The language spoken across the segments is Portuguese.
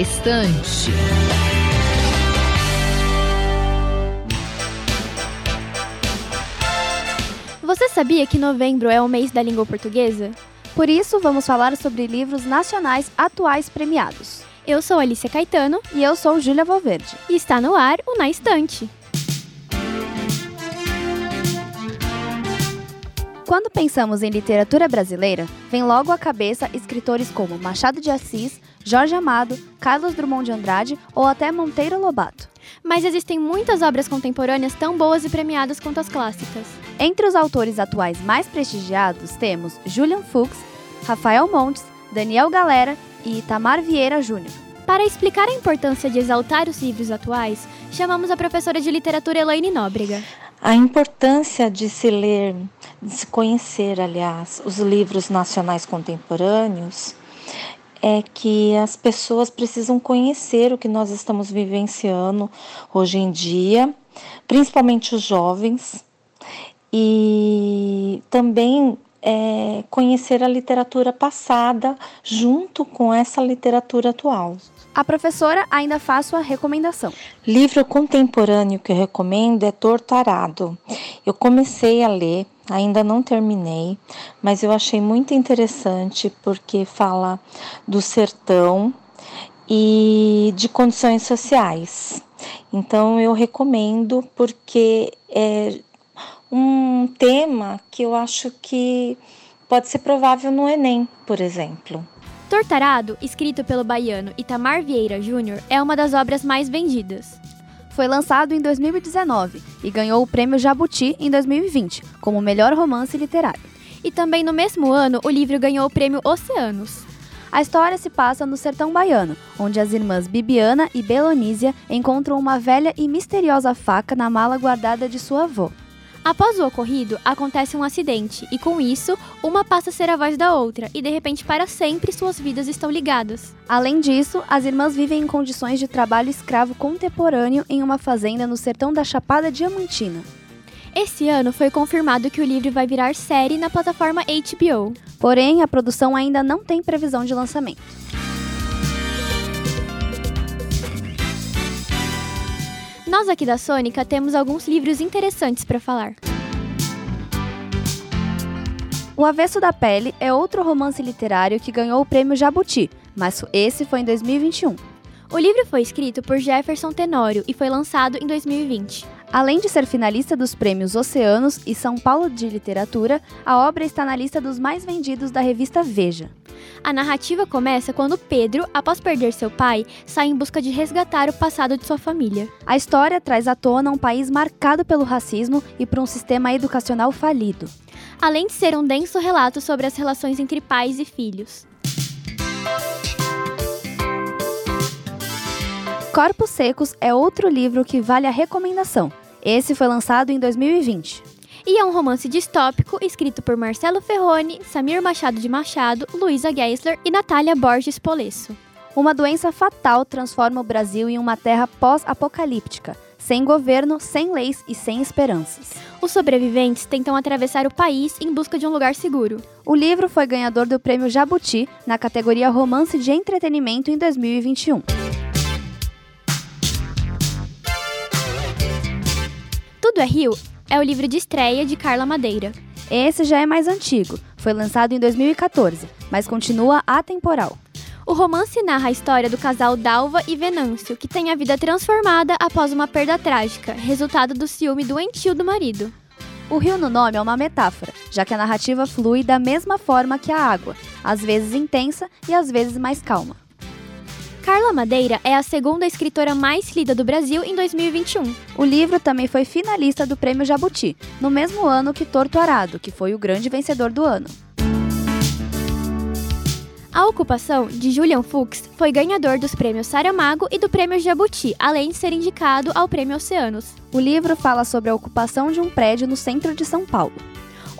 Estante. Você sabia que novembro é o mês da língua portuguesa? Por isso, vamos falar sobre livros nacionais atuais premiados. Eu sou Alicia Caetano E eu sou Júlia Valverde. e está no ar o Na Estante. Quando pensamos em literatura brasileira, vem logo à cabeça escritores como Machado de Assis, Jorge Amado, Carlos Drummond de Andrade ou até Monteiro Lobato. Mas existem muitas obras contemporâneas tão boas e premiadas quanto as clássicas. Entre os autores atuais mais prestigiados temos Julian Fuchs, Rafael Montes, Daniel Galera e Itamar Vieira Júnior. Para explicar a importância de exaltar os livros atuais, chamamos a professora de literatura Elaine Nóbrega. A importância de se ler, de se conhecer, aliás, os livros nacionais contemporâneos é que as pessoas precisam conhecer o que nós estamos vivenciando hoje em dia, principalmente os jovens, e também é, conhecer a literatura passada junto com essa literatura atual. A professora ainda faz sua recomendação. Livro contemporâneo que eu recomendo é Torturado. Eu comecei a ler, ainda não terminei, mas eu achei muito interessante porque fala do sertão e de condições sociais. Então eu recomendo porque é um tema que eu acho que pode ser provável no Enem, por exemplo. Tortarado, escrito pelo baiano Itamar Vieira Júnior, é uma das obras mais vendidas. Foi lançado em 2019 e ganhou o prêmio Jabuti em 2020 como melhor romance literário. E também no mesmo ano, o livro ganhou o prêmio Oceanos. A história se passa no sertão baiano, onde as irmãs Bibiana e Belonísia encontram uma velha e misteriosa faca na mala guardada de sua avó. Após o ocorrido, acontece um acidente e com isso, uma passa a ser a voz da outra e de repente para sempre suas vidas estão ligadas. Além disso, as irmãs vivem em condições de trabalho escravo contemporâneo em uma fazenda no sertão da Chapada Diamantina. Esse ano foi confirmado que o livro vai virar série na plataforma HBO. Porém, a produção ainda não tem previsão de lançamento. Nós aqui da Sônica temos alguns livros interessantes para falar. O Avesso da Pele é outro romance literário que ganhou o prêmio Jabuti, mas esse foi em 2021. O livro foi escrito por Jefferson Tenório e foi lançado em 2020. Além de ser finalista dos prêmios Oceanos e São Paulo de Literatura, a obra está na lista dos mais vendidos da revista Veja. A narrativa começa quando Pedro, após perder seu pai, sai em busca de resgatar o passado de sua família. A história traz à tona um país marcado pelo racismo e por um sistema educacional falido. Além de ser um denso relato sobre as relações entre pais e filhos. Corpos Secos é outro livro que vale a recomendação. Esse foi lançado em 2020. E é um romance distópico escrito por Marcelo Ferroni, Samir Machado de Machado, Luísa Geisler e Natália Borges Polesso. Uma doença fatal transforma o Brasil em uma terra pós-apocalíptica, sem governo, sem leis e sem esperanças. Os sobreviventes tentam atravessar o país em busca de um lugar seguro. O livro foi ganhador do prêmio Jabuti na categoria Romance de Entretenimento em 2021. Tudo é Rio é o livro de estreia de Carla Madeira. Esse já é mais antigo, foi lançado em 2014, mas continua atemporal. O romance narra a história do casal Dalva e Venâncio, que tem a vida transformada após uma perda trágica, resultado do ciúme doentio do marido. O rio no nome é uma metáfora, já que a narrativa flui da mesma forma que a água, às vezes intensa e às vezes mais calma. Carla Madeira é a segunda escritora mais lida do Brasil em 2021. O livro também foi finalista do Prêmio Jabuti, no mesmo ano que Torto Arado, que foi o grande vencedor do ano. A ocupação de Julian Fuchs foi ganhador dos prêmios Saramago e do prêmio Jabuti, além de ser indicado ao prêmio Oceanos. O livro fala sobre a ocupação de um prédio no centro de São Paulo.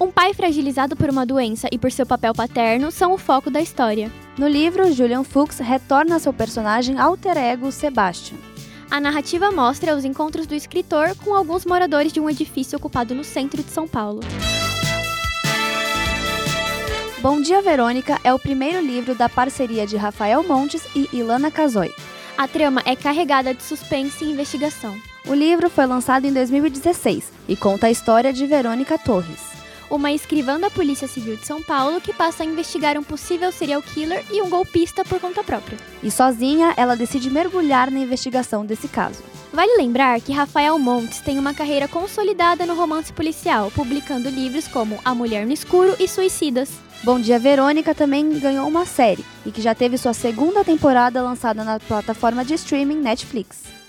Um pai fragilizado por uma doença e por seu papel paterno são o foco da história. No livro, Julian Fuchs retorna seu personagem alter ego Sebastian. A narrativa mostra os encontros do escritor com alguns moradores de um edifício ocupado no centro de São Paulo. Bom Dia Verônica é o primeiro livro da parceria de Rafael Montes e Ilana Casoy. A trama é carregada de suspense e investigação. O livro foi lançado em 2016 e conta a história de Verônica Torres. Uma escrivã da Polícia Civil de São Paulo que passa a investigar um possível serial killer e um golpista por conta própria. E sozinha, ela decide mergulhar na investigação desse caso. Vale lembrar que Rafael Montes tem uma carreira consolidada no romance policial, publicando livros como A Mulher no Escuro e Suicidas. Bom Dia Verônica também ganhou uma série e que já teve sua segunda temporada lançada na plataforma de streaming Netflix.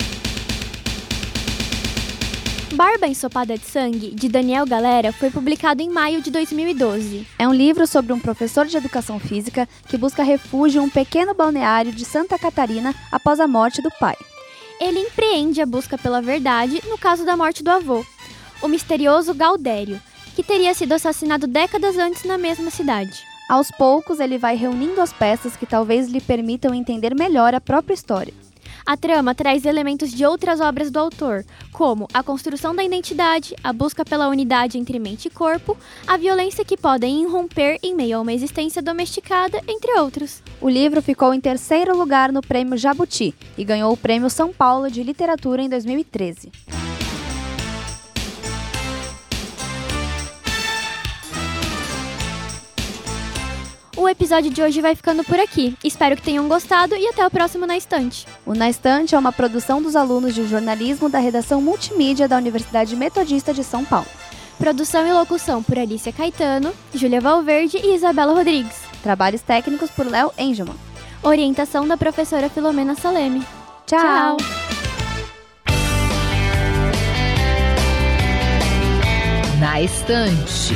Barba Ensopada de Sangue, de Daniel Galera, foi publicado em maio de 2012. É um livro sobre um professor de educação física que busca refúgio em um pequeno balneário de Santa Catarina após a morte do pai. Ele empreende a busca pela verdade no caso da morte do avô, o misterioso Galdério, que teria sido assassinado décadas antes na mesma cidade. Aos poucos, ele vai reunindo as peças que talvez lhe permitam entender melhor a própria história. A trama traz elementos de outras obras do autor, como a construção da identidade, a busca pela unidade entre mente e corpo, a violência que podem irromper em meio a uma existência domesticada, entre outros. O livro ficou em terceiro lugar no Prêmio Jabuti e ganhou o Prêmio São Paulo de Literatura em 2013. O episódio de hoje vai ficando por aqui. Espero que tenham gostado e até o próximo Na Estante. O Na Estante é uma produção dos alunos de jornalismo da redação multimídia da Universidade Metodista de São Paulo. Produção e locução por Alicia Caetano, Júlia Valverde e Isabela Rodrigues. Trabalhos técnicos por Léo Engelman. Orientação da professora Filomena Saleme. Tchau. Tchau. Na Estante.